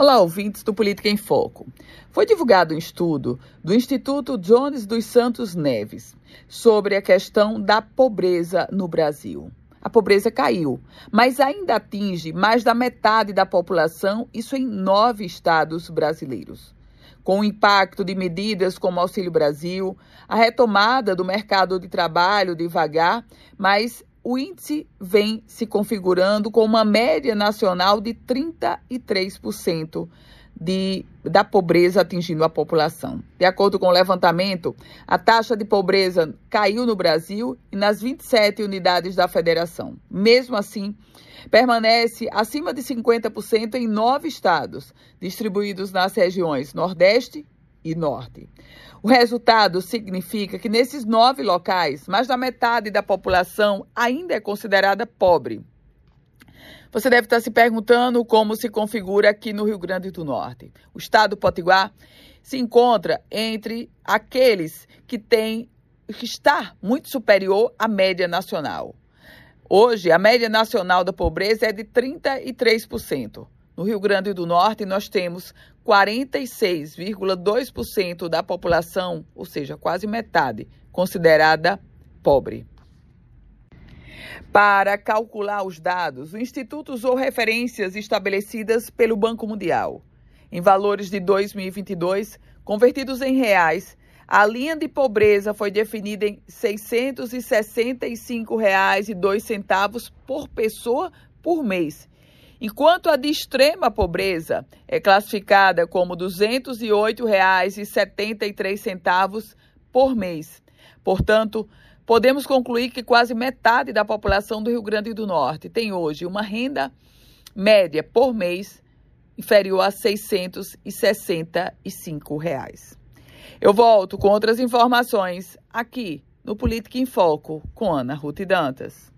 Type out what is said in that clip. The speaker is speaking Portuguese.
Olá, ouvintes do Política em Foco. Foi divulgado um estudo do Instituto Jones dos Santos Neves sobre a questão da pobreza no Brasil. A pobreza caiu, mas ainda atinge mais da metade da população, isso em nove estados brasileiros. Com o impacto de medidas como Auxílio Brasil, a retomada do mercado de trabalho devagar, mas o índice vem se configurando com uma média nacional de 33% de, da pobreza atingindo a população. De acordo com o levantamento, a taxa de pobreza caiu no Brasil e nas 27 unidades da federação. Mesmo assim, permanece acima de 50% em nove estados, distribuídos nas regiões Nordeste e Norte. O resultado significa que nesses nove locais, mais da metade da população ainda é considerada pobre. Você deve estar se perguntando como se configura aqui no Rio Grande do Norte. O estado do Potiguar se encontra entre aqueles que têm que está muito superior à média nacional. Hoje, a média nacional da pobreza é de 33%. No Rio Grande do Norte, nós temos 46,2% da população, ou seja, quase metade, considerada pobre. Para calcular os dados, o Instituto usou referências estabelecidas pelo Banco Mundial. Em valores de 2022, convertidos em reais, a linha de pobreza foi definida em R$ 665,02 por pessoa por mês enquanto a de extrema pobreza é classificada como R$ 208,73 por mês. Portanto, podemos concluir que quase metade da população do Rio Grande do Norte tem hoje uma renda média por mês inferior a 665 reais. Eu volto com outras informações aqui no Política em Foco com Ana Ruth Dantas.